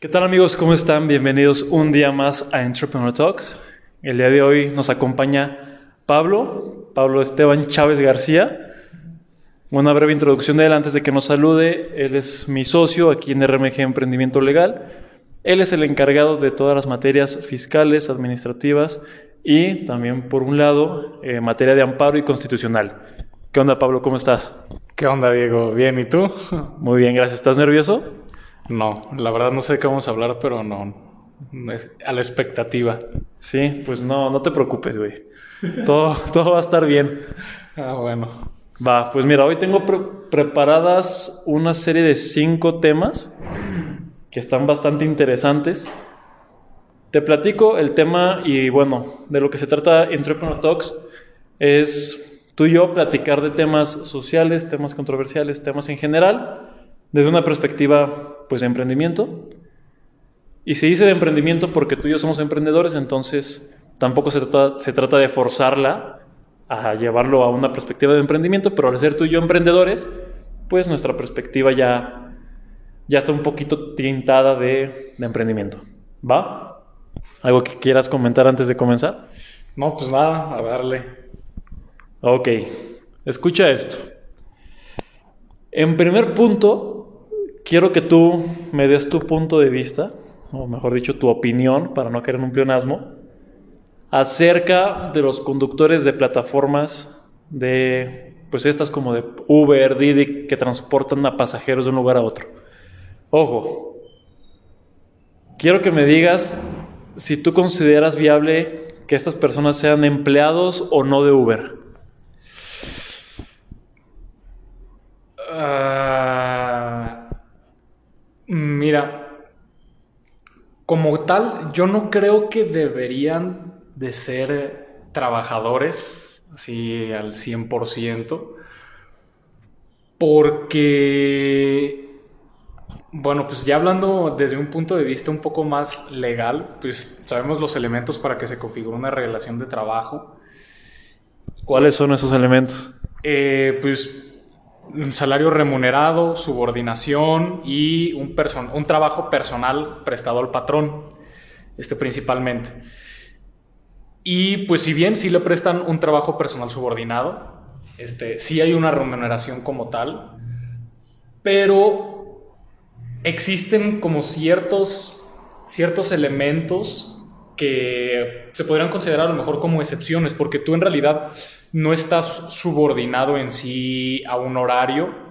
¿Qué tal amigos? ¿Cómo están? Bienvenidos un día más a Entrepreneur Talks. El día de hoy nos acompaña Pablo, Pablo Esteban Chávez García. Una breve introducción de él antes de que nos salude. Él es mi socio aquí en RMG Emprendimiento Legal. Él es el encargado de todas las materias fiscales, administrativas y también, por un lado, eh, materia de amparo y constitucional. ¿Qué onda, Pablo? ¿Cómo estás? ¿Qué onda, Diego? Bien, ¿y tú? Muy bien, gracias. ¿Estás nervioso? No, la verdad no sé de qué vamos a hablar, pero no. Es a la expectativa. Sí, pues no, no te preocupes, güey. Todo, todo va a estar bien. Ah, bueno. Va, pues mira, hoy tengo pre- preparadas una serie de cinco temas que están bastante interesantes. Te platico el tema y bueno, de lo que se trata Entrepreneur Talks es tú y yo platicar de temas sociales, temas controversiales, temas en general, desde una perspectiva pues de emprendimiento. Y se dice de emprendimiento porque tú y yo somos emprendedores, entonces tampoco se trata, se trata de forzarla a llevarlo a una perspectiva de emprendimiento, pero al ser tú y yo emprendedores, pues nuestra perspectiva ya, ya está un poquito tintada de, de emprendimiento. ¿Va? ¿Algo que quieras comentar antes de comenzar? No, pues nada, a darle. Ok, escucha esto. En primer punto, quiero que tú me des tu punto de vista, o mejor dicho, tu opinión, para no caer en un pleonasmo, acerca de los conductores de plataformas de, pues estas como de Uber, Didi, que transportan a pasajeros de un lugar a otro. Ojo, quiero que me digas si tú consideras viable que estas personas sean empleados o no de Uber. Mira, como tal, yo no creo que deberían de ser trabajadores, así al 100%, porque, bueno, pues ya hablando desde un punto de vista un poco más legal, pues sabemos los elementos para que se configure una relación de trabajo. ¿Cuáles son esos elementos? Eh, pues un salario remunerado, subordinación y un, un trabajo personal prestado al patrón, este principalmente. Y pues si bien sí le prestan un trabajo personal subordinado, este, sí hay una remuneración como tal, pero existen como ciertos, ciertos elementos que se podrían considerar a lo mejor como excepciones, porque tú en realidad no estás subordinado en sí a un horario.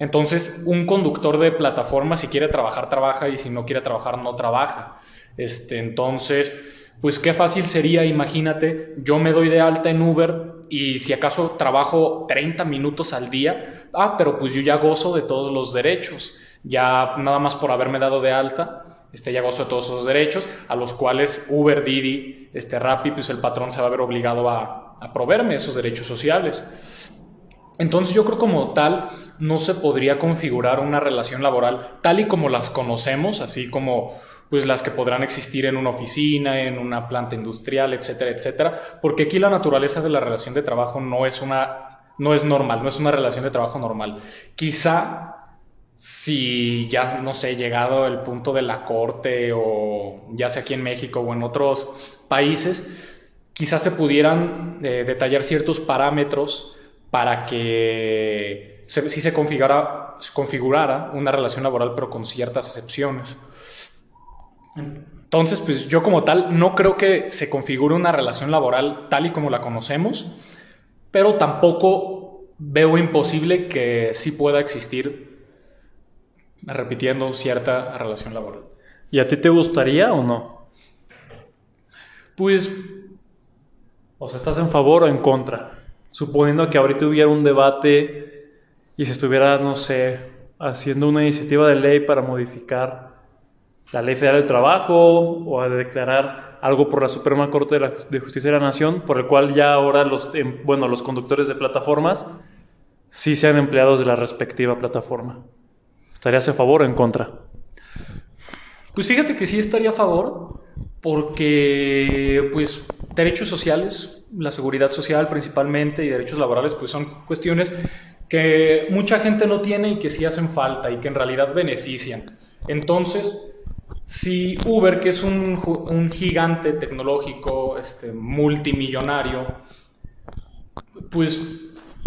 Entonces, un conductor de plataforma, si quiere trabajar, trabaja, y si no quiere trabajar, no trabaja. Este, entonces, pues qué fácil sería, imagínate, yo me doy de alta en Uber y si acaso trabajo 30 minutos al día, ah, pero pues yo ya gozo de todos los derechos, ya nada más por haberme dado de alta, este, ya gozo de todos esos derechos, a los cuales Uber, Didi, este, Rappi, pues el patrón se va a ver obligado a, a proveerme esos derechos sociales. Entonces yo creo como tal no se podría configurar una relación laboral tal y como las conocemos, así como pues las que podrán existir en una oficina, en una planta industrial, etcétera, etcétera, porque aquí la naturaleza de la relación de trabajo no es una no es normal, no es una relación de trabajo normal. Quizá si ya no sé, llegado el punto de la corte o ya sea aquí en México o en otros países, quizás se pudieran eh, detallar ciertos parámetros para que se, si se configurara, se configurara una relación laboral, pero con ciertas excepciones. Entonces, pues yo como tal no creo que se configure una relación laboral tal y como la conocemos, pero tampoco veo imposible que sí pueda existir, repitiendo, cierta relación laboral. ¿Y a ti te gustaría o no? Pues O sea, ¿estás en favor o en contra? Suponiendo que ahorita hubiera un debate y se estuviera, no sé, haciendo una iniciativa de ley para modificar la Ley Federal del Trabajo o a declarar algo por la Suprema Corte de, Justicia de la Nación, por el cual ya ahora los, em, bueno, los conductores de plataformas sí sean empleados de la respectiva plataforma. ¿Estarías a favor o en contra? Pues fíjate que sí estaría a favor, porque pues derechos sociales, la seguridad social principalmente y derechos laborales, pues son cuestiones que mucha gente no tiene y que sí hacen falta y que en realidad benefician. Entonces, si Uber, que es un, un gigante tecnológico, este, multimillonario, pues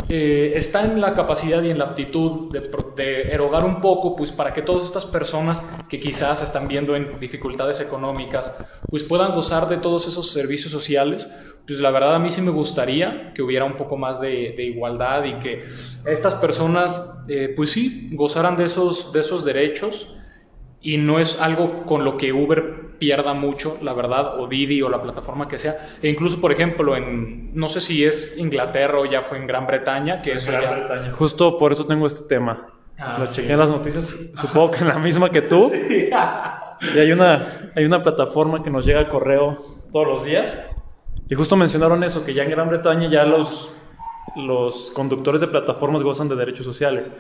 eh, está en la capacidad y en la aptitud de, erogar un poco, pues para que todas estas personas que quizás están viendo en dificultades económicas, pues puedan gozar de todos esos servicios sociales, pues la verdad a mí sí me gustaría que hubiera un poco más de, igualdad y que estas personas, eh, pues sí, gozaran de esos derechos y no es algo con lo que Uber pierda mucho, la verdad, o Didi o la plataforma que sea. E incluso, por ejemplo, en, no sé si es Inglaterra o ya fue en Gran Bretaña, que eso ya... Justo por eso tengo este tema. Ah, Lo sí. chequé en las noticias, supongo que en la misma que tú. Y hay una, hay una plataforma que nos llega a correo todos los días. Y justo mencionaron eso, que ya en Gran Bretaña ya los, los conductores de plataformas gozan de derechos sociales.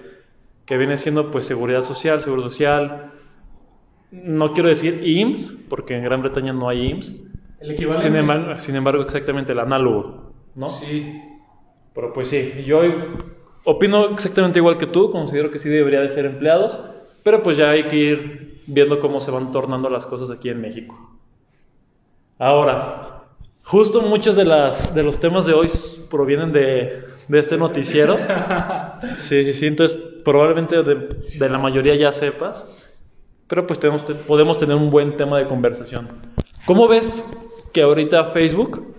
Que viene siendo pues seguridad social, seguro social. No quiero decir IMSS, porque en Gran Bretaña no hay IMSS. El equivalente. Sin embargo, sin embargo, exactamente el análogo, ¿no? Sí. Pero pues sí, yo opino exactamente igual que tú, considero que sí debería de ser empleados, pero pues ya hay que ir viendo cómo se van tornando las cosas aquí en México. Ahora, justo muchos de, las, de los temas de hoy provienen de, de este noticiero. Sí, sí, sí, entonces probablemente de, de la mayoría ya sepas, pero pues tenemos, podemos tener un buen tema de conversación. ¿Cómo ves que ahorita Facebook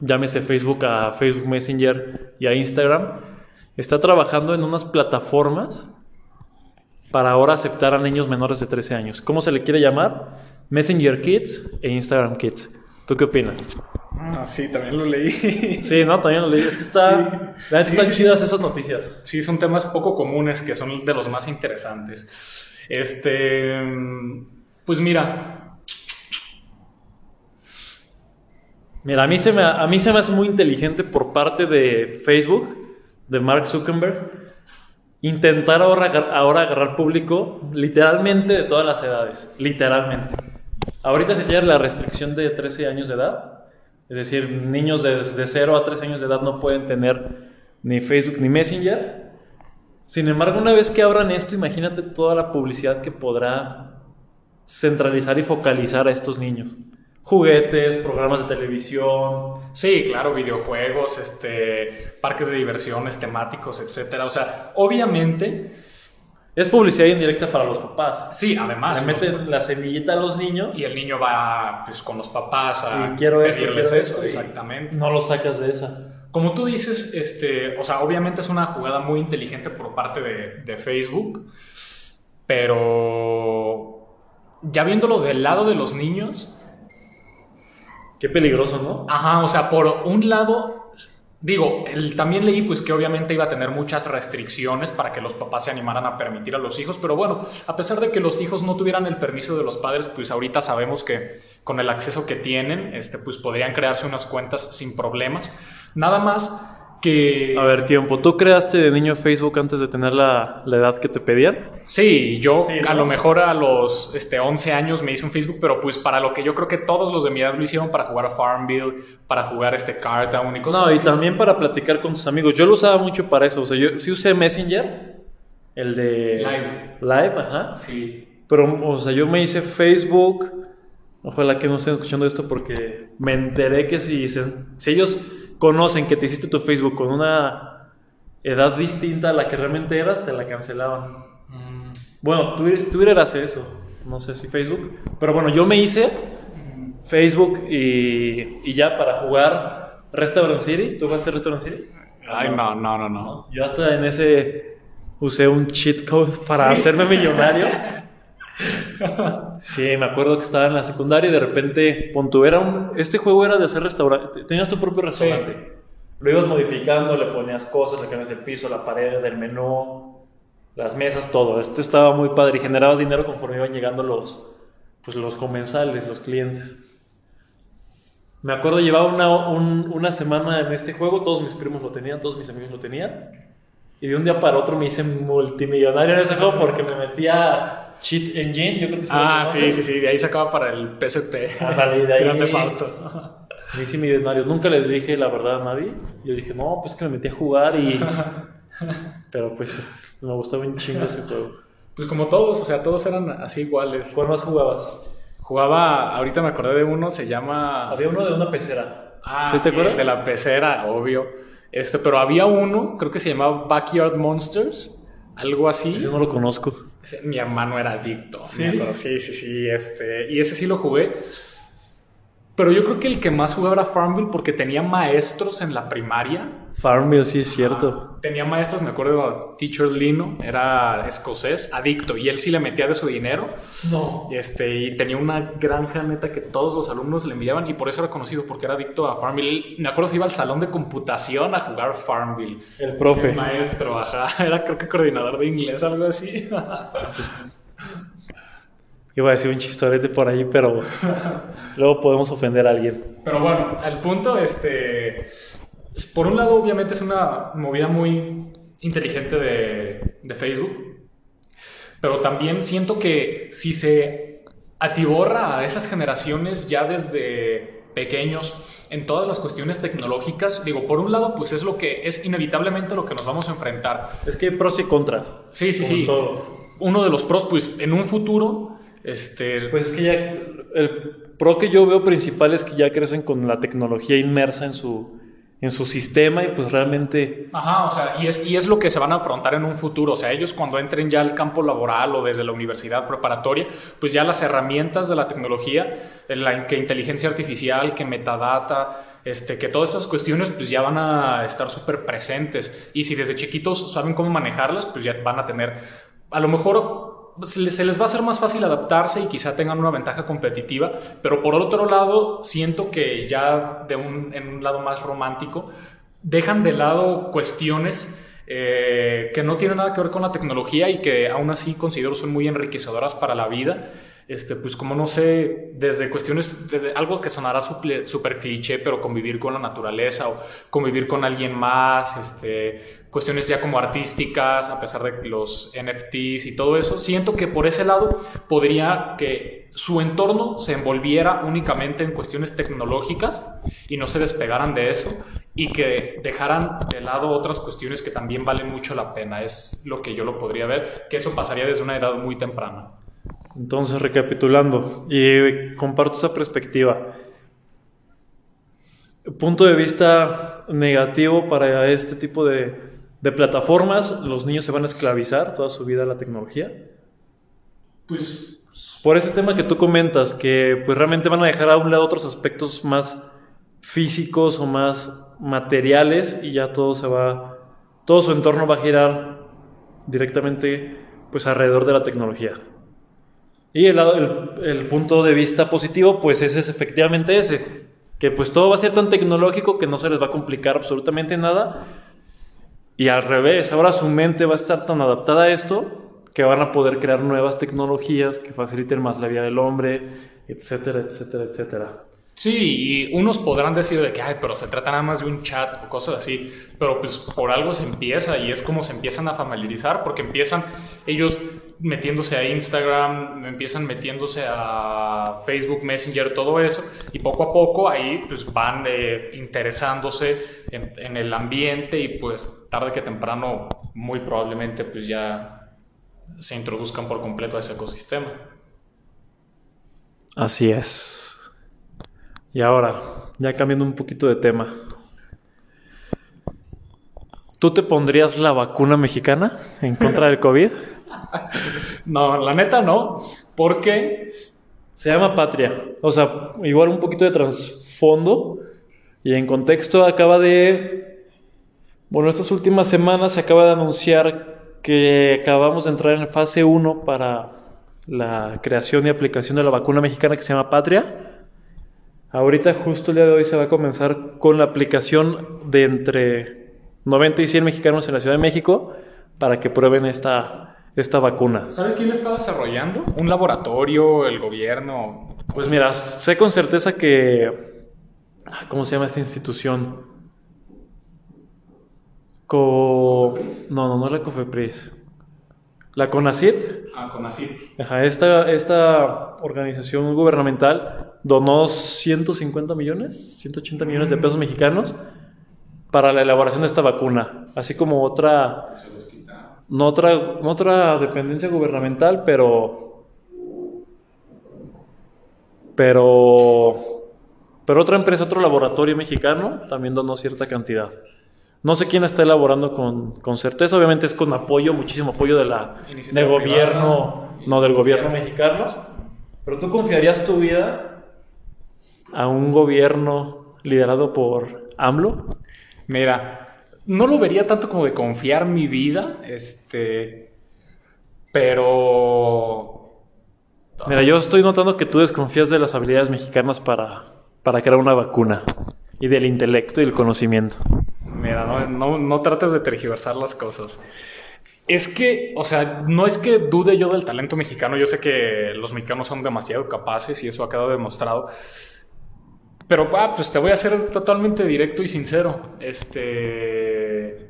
llámese Facebook a Facebook Messenger y a Instagram, está trabajando en unas plataformas para ahora aceptar a niños menores de 13 años. ¿Cómo se le quiere llamar? Messenger Kids e Instagram Kids. ¿Tú qué opinas? Ah, sí, también lo leí. Sí, no, también lo leí. Es que está, Sí. están sí. chidas esas noticias. Sí, son temas poco comunes que son de los más interesantes. Este, pues mira, Mira, a mí, se me, a mí se me hace muy inteligente por parte de Facebook, de Mark Zuckerberg, intentar ahora, ahora agarrar público literalmente de todas las edades. Literalmente. Ahorita se tiene la restricción de 13 años de edad. Es decir, niños desde 0 a 13 años de edad no pueden tener ni Facebook ni Messenger. Sin embargo, una vez que abran esto, imagínate toda la publicidad que podrá centralizar y focalizar a estos niños. Juguetes, programas de televisión. sí, claro, videojuegos, este, parques de diversiones temáticos, etcétera. O sea, obviamente, Es publicidad indirecta para los papás. sí, además. Le los- meten la semillita a los niños y el niño va pues, con los papás a y quiero esto, pedirles quiero eso, esto, exactamente. No lo sacas de esa. Como tú dices, este, o sea, obviamente es una jugada muy inteligente por parte de, de Facebook, pero ya viéndolo del lado de los niños, Qué peligroso, ¿no? ajá, o sea, por un lado, digo, el- también leí pues que obviamente iba a tener muchas restricciones para que los papás se animaran a permitir a los hijos, pero bueno, a pesar de que los hijos no tuvieran el permiso de los padres, pues ahorita sabemos que con el acceso que tienen, este, pues podrían crearse unas cuentas sin problemas. Nada más que... A ver, tiempo. ¿Tú creaste de niño Facebook antes de tener la, la edad que te pedían? Sí, yo Sí, a ¿no? lo mejor a los este, 11 años me hice un Facebook, pero pues para lo que yo creo que todos los de mi edad lo hicieron para jugar a Farmville, para jugar este Cartown y cosas No, y así. también para platicar con tus amigos. Yo lo usaba mucho para eso. O sea, yo sí usé Messenger, el de Live. Live, ajá. Sí. Pero, o sea, yo me hice Facebook. Ojalá que no estén escuchando esto porque me enteré que si, si ellos conocen que te hiciste tu Facebook con una edad distinta a la que realmente eras, te la cancelaban. Mm, Bueno, Twitter, Twitter hace eso. No sé si Facebook. Pero bueno, yo me hice Facebook y, y ya para jugar Restaurant City. ¿Tú jugaste Restaurant City? Ay, no, no, no, no. Yo hasta en ese usé un cheat code para hacerme millonario. Sí, me acuerdo que estaba en la secundaria y de repente, punto, era un, este juego era de hacer restaurante, tenías tu propio restaurante. Lo ibas modificando, le ponías cosas, le cambias el piso, la pared, el menú, las mesas, todo. Esto estaba muy padre y generabas dinero conforme iban llegando los, pues, los comensales, los clientes. Me acuerdo, llevaba una, un- una semana en este juego, todos mis primos lo tenían, todos mis amigos lo tenían. Y de un día para otro me hice multimillonario en ese juego porque me metía Cheat Engine, yo creo que Ah, sí, sí, sí, de ahí sacaba para el PSP. Ándale, de ahí. Grande Auto. Me hice millonario. Nunca les dije la verdad a nadie. Yo dije, no, pues que me metí a jugar y... Pero pues me gustaba un chingo ese juego. Pues como todos, o sea, todos eran así iguales. ¿Cuál más jugabas? Jugaba, ahorita me acordé de uno, se llama... Había uno de una pecera. Ah, ¿Te sí, acuerdas? de la pecera, obvio. Este, pero había uno, creo que se llamaba Backyard Monsters, algo así. Ese no lo conozco. Mi hermano era adicto. ¿Sí? me sí, sí, sí. Este, y ese sí lo jugué. Pero yo creo que el que más jugaba era Farmville porque tenía maestros en la primaria. Farmville, sí, es cierto. Tenía maestros, me acuerdo, Teacher Lino, era escocés, adicto, y él sí le metía de su dinero. No. Este, y tenía una granja neta que todos los alumnos le enviaban y por eso era conocido, porque era adicto a Farmville. Él- Me acuerdo que iba al salón de computación a jugar Farmville. El profe. El maestro, ajá. Era creo que coordinador de inglés, algo así. Iba a decir un chistorete por ahí, pero luego podemos ofender a alguien. Pero bueno, al punto, este. Por un lado, obviamente es una movida muy inteligente de, de Facebook. Pero también siento que si se atiborra a esas generaciones ya desde pequeños en todas las cuestiones tecnológicas, digo, por un lado, pues es lo que es inevitablemente lo que nos vamos a enfrentar. Es que hay pros y contras. Sí, sí, sí. todo. Uno de los pros, pues en un futuro, este, Pues es que ya el pro que yo veo principal es que ya crecen con la tecnología inmersa en su, en su sistema y pues realmente Ajá, o sea, y es, y es lo que se van a afrontar en un futuro. O sea, ellos cuando entren ya al campo laboral o desde la universidad preparatoria, pues ya las herramientas de la tecnología, en la, que inteligencia artificial, que metadata, este, que todas esas cuestiones, pues ya van a estar súper presentes. Y si desde chiquitos saben cómo manejarlas, pues ya van a tener, a lo mejor se les, se les va a hacer más fácil adaptarse y quizá tengan una ventaja competitiva, pero por otro lado, siento que ya de un, en un lado más romántico, dejan de lado cuestiones eh, que no tienen nada que ver con la tecnología y que aún así considero son muy enriquecedoras para la vida. Este, pues como no sé, desde cuestiones, desde algo que sonará súper cliché, pero convivir con la naturaleza o convivir con alguien más, este, cuestiones ya como artísticas, a pesar de los NFTs y todo eso, siento que por ese lado podría que su entorno se envolviera únicamente en cuestiones tecnológicas y no se despegaran de eso y que dejaran de lado otras cuestiones que también valen mucho la pena. Es lo que yo lo podría ver, que eso pasaría desde una edad muy temprana. Entonces, recapitulando, y comparto esa perspectiva. Punto de vista negativo para este tipo de, de plataformas, los niños se van a esclavizar toda su vida a la tecnología. Pues Por ese tema que tú comentas, que pues realmente van a dejar a un lado otros aspectos más físicos o más materiales y ya todo se va, todo su entorno va a girar directamente pues alrededor de la tecnología. Y el, el, el punto de vista positivo pues ese es efectivamente ese, que pues todo va a ser tan tecnológico que no se les va a complicar absolutamente nada y al revés, ahora su mente va a estar tan adaptada a esto que van a poder crear nuevas tecnologías que faciliten más la vida del hombre, etcétera, etcétera, etcétera. Sí, y unos podrán decir de que, ay, pero se trata nada más de un chat o cosas así, pero pues por algo se empieza y es como se empiezan a familiarizar, porque empiezan ellos metiéndose a Instagram, empiezan metiéndose a Facebook Messenger, todo eso, y poco a poco ahí pues van eh, interesándose en, en el ambiente y pues tarde que temprano muy probablemente pues ya se introduzcan por completo a ese ecosistema. Así es. Y ahora, ya cambiando un poquito de tema. ¿Tú te pondrías la vacuna mexicana en contra del COVID? No, la neta no, porque Se llama Patria. O sea, igual un poquito de trasfondo. Y en contexto acaba de... Bueno, estas últimas semanas se acaba de anunciar que acabamos de entrar en fase 1 para la creación y aplicación de la vacuna mexicana que se llama Patria. Ahorita justo el día de hoy se va a comenzar con la aplicación de entre 90 y 100 mexicanos en la Ciudad de México para que prueben esta, esta vacuna. ¿Sabes quién la está desarrollando? ¿Un laboratorio, el gobierno? Pues mira, sé con certeza que... ah, ¿Cómo se llama esta institución? Co... No, no, no es la COFEPRIS. La CONACYT. Ah, con así. Ajá, esta, esta organización gubernamental donó 150 millones, 180 millones de pesos mexicanos para la elaboración de esta vacuna, así como otra... no otra, no otra dependencia gubernamental, pero, pero, pero otra empresa, otro laboratorio mexicano también donó cierta cantidad. No sé quién está elaborando con, con certeza, obviamente es con apoyo, muchísimo apoyo de la, Iniciativa del gobierno, privada. no del gobierno mexicano. Pero tú confiarías tu vida a un gobierno liderado por AMLO? Mira, no lo vería tanto como de confiar mi vida, este, pero Mira, yo estoy notando que tú desconfías de las habilidades mexicanas para, para crear una vacuna y del intelecto y el conocimiento. No, no trates de tergiversar las cosas. Es que, o sea, no es que dude yo del talento mexicano, yo sé que los mexicanos son demasiado capaces y eso ha quedado demostrado. Pero, ah, pues te voy a ser totalmente directo y sincero. Este.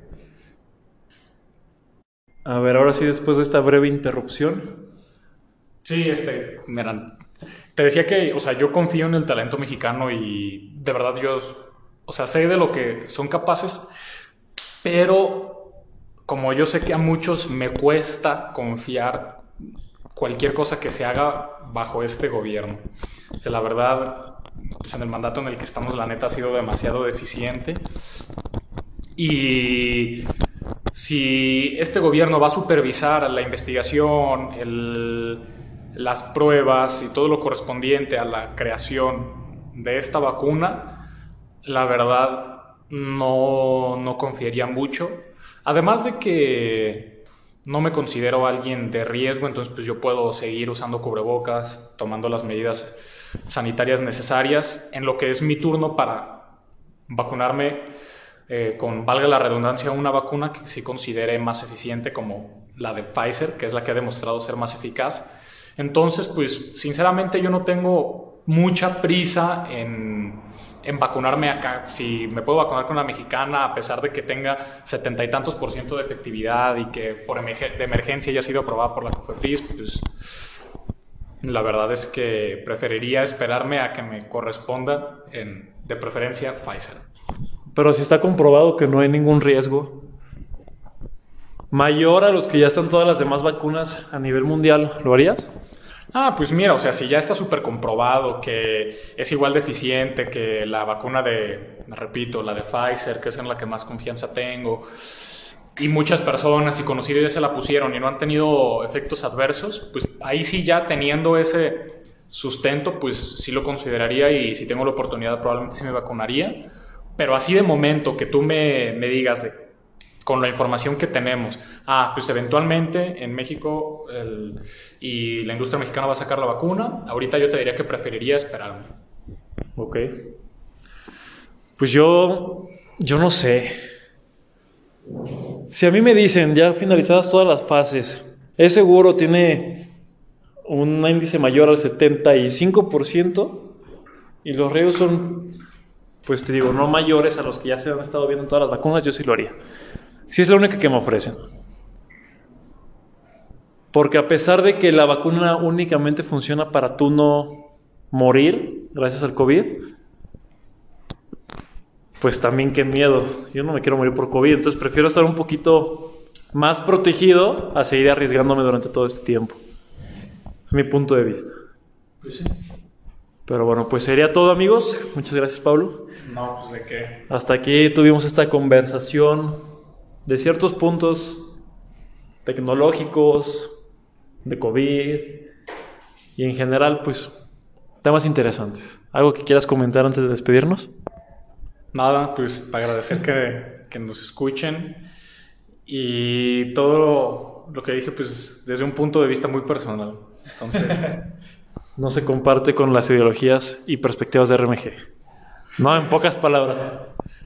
A ver, ahora sí, después de esta breve interrupción, Sí, este. Mira, te decía que, o sea, yo confío en el talento mexicano y de verdad yo, o sea, sé de lo que son capaces, pero como yo sé que a muchos me cuesta confiar cualquier cosa que se haga bajo este gobierno. Este, la verdad, pues en el mandato en el que estamos, la neta ha sido demasiado deficiente. Y si este gobierno va a supervisar la investigación, las pruebas y todo lo correspondiente a la creación de esta vacuna, la verdad no, no confiaría mucho. Además de que no me considero alguien de riesgo, entonces pues yo puedo seguir usando cubrebocas, tomando las medidas sanitarias necesarias en lo que es mi turno para vacunarme eh, con, valga la redundancia, una vacuna que sí considere más eficiente como la de Pfizer, que es la que ha demostrado ser más eficaz. Entonces, pues sinceramente yo no tengo mucha prisa en, en vacunarme acá. Si me puedo vacunar con la mexicana, a pesar de que tenga setenta y tantos por ciento de efectividad y que por de emergencia haya sido aprobada por la COFEPRIS, pues la verdad es que preferiría esperarme a que me corresponda en, de preferencia Pfizer. pero si está comprobado que no hay ningún riesgo mayor a los que ya están todas las demás vacunas a nivel mundial, ¿lo harías? Ah, pues mira, o sea, si ya está súper comprobado que es igual de eficiente que la vacuna de, repito, la de Pfizer, que es en la que más confianza tengo, y muchas personas y conocidos ya se la pusieron y no han tenido efectos adversos, pues ahí sí ya teniendo ese sustento, pues sí lo consideraría y si tengo la oportunidad probablemente sí me vacunaría. Pero así de momento que tú me, me digas de con la información que tenemos. Ah, pues eventualmente en México el- y la industria mexicana va a sacar la vacuna. Ahorita yo te diría que preferiría esperarme. Ok. Pues yo, yo no sé. Si a mí me dicen, ya finalizadas todas las fases, es seguro, tiene un índice mayor al 75% y los riesgos son, pues te digo, no mayores a los que ya se han estado viendo en todas las vacunas, yo sí lo haría. Si es la única que me ofrecen. Porque a pesar de que la vacuna únicamente funciona para tú no morir gracias al COVID, pues también qué miedo. Yo no me quiero morir por COVID, entonces prefiero estar un poquito más protegido a seguir arriesgándome durante todo este tiempo. Es mi punto de vista. Pero bueno, pues sería todo amigos. Muchas gracias Pablo. No, pues de qué. Hasta aquí tuvimos esta conversación de ciertos puntos tecnológicos, de COVID y en general pues temas interesantes. ¿Algo que quieras comentar antes de despedirnos? Nada, pues para agradecer que, que nos escuchen y todo lo que dije, pues desde un punto de vista muy personal. Entonces, No se comparte con las ideologías y perspectivas de RMG. No, en pocas palabras.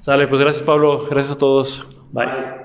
Sale, pues gracias Pablo, gracias a todos. Bye.